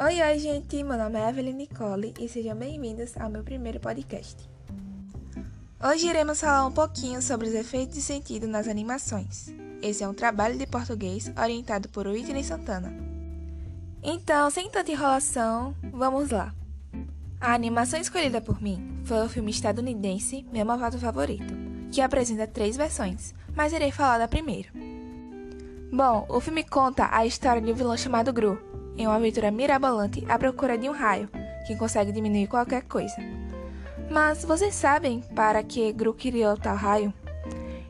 Oi, oi, gente! Meu nome é Evelyn Nicole e sejam bem-vindos ao meu primeiro podcast. Hoje iremos falar um pouquinho sobre os efeitos de sentido nas animações. Esse é um trabalho de português orientado por Whitney Santana. Então, sem tanta enrolação, vamos lá. A animação escolhida por mim foi o filme estadunidense Meu Malvado Favorito, que apresenta três versões, mas irei falar da primeira. Bom, o filme conta a história de um vilão chamado Gru, em uma aventura mirabolante à procura de um raio que consegue diminuir qualquer coisa. Mas vocês sabem para que Gru criou tal raio?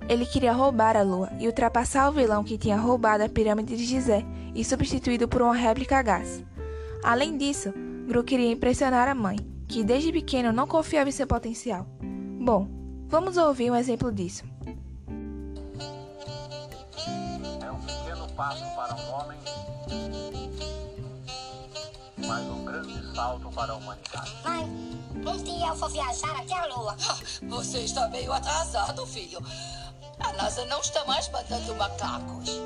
Ele queria roubar a lua e ultrapassar o vilão que tinha roubado a pirâmide de Gizé e substituído por uma réplica a gás. Além disso, Gru queria impressionar a mãe, que desde pequeno não confiava em seu potencial. Bom, vamos ouvir um exemplo disso. Passo para um homem mas um grande salto para a humanidade. Mãe, um dia eu vou viajar até a Lua. Você está meio atrasado, filho. A NASA não está mais mandando macacos.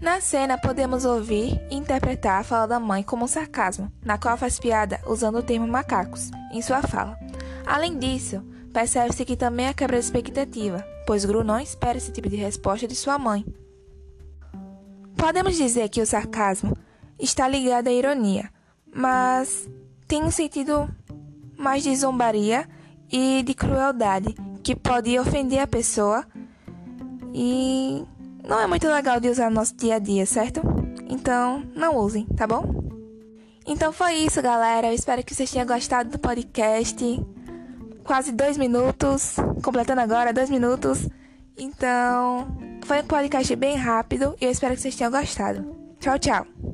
Na cena, podemos ouvir e interpretar a fala da mãe como um sarcasmo, na qual faz piada usando o termo macacos em sua fala. Além disso, percebe-se que também é quebra de expectativa, pois Gru não espera esse tipo de resposta de sua mãe. Podemos dizer que o sarcasmo está ligado à ironia, mas tem um sentido mais de zombaria e de crueldade que pode ofender a pessoa e não é muito legal de usar no nosso dia a dia, certo? Então, não usem, tá bom? Então foi isso, galera. Eu espero que vocês tenham gostado do podcast. Quase dois minutos, completando agora dois minutos. Então, foi um podcast bem rápido e eu espero que vocês tenham gostado. Tchau, tchau!